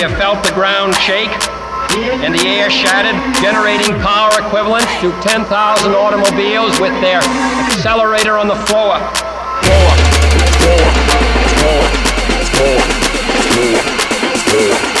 Have felt the ground shake and the air shattered, generating power equivalent to 10,000 automobiles with their accelerator on the floor. Floor, floor, floor, floor, floor, floor.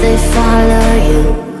They follow you.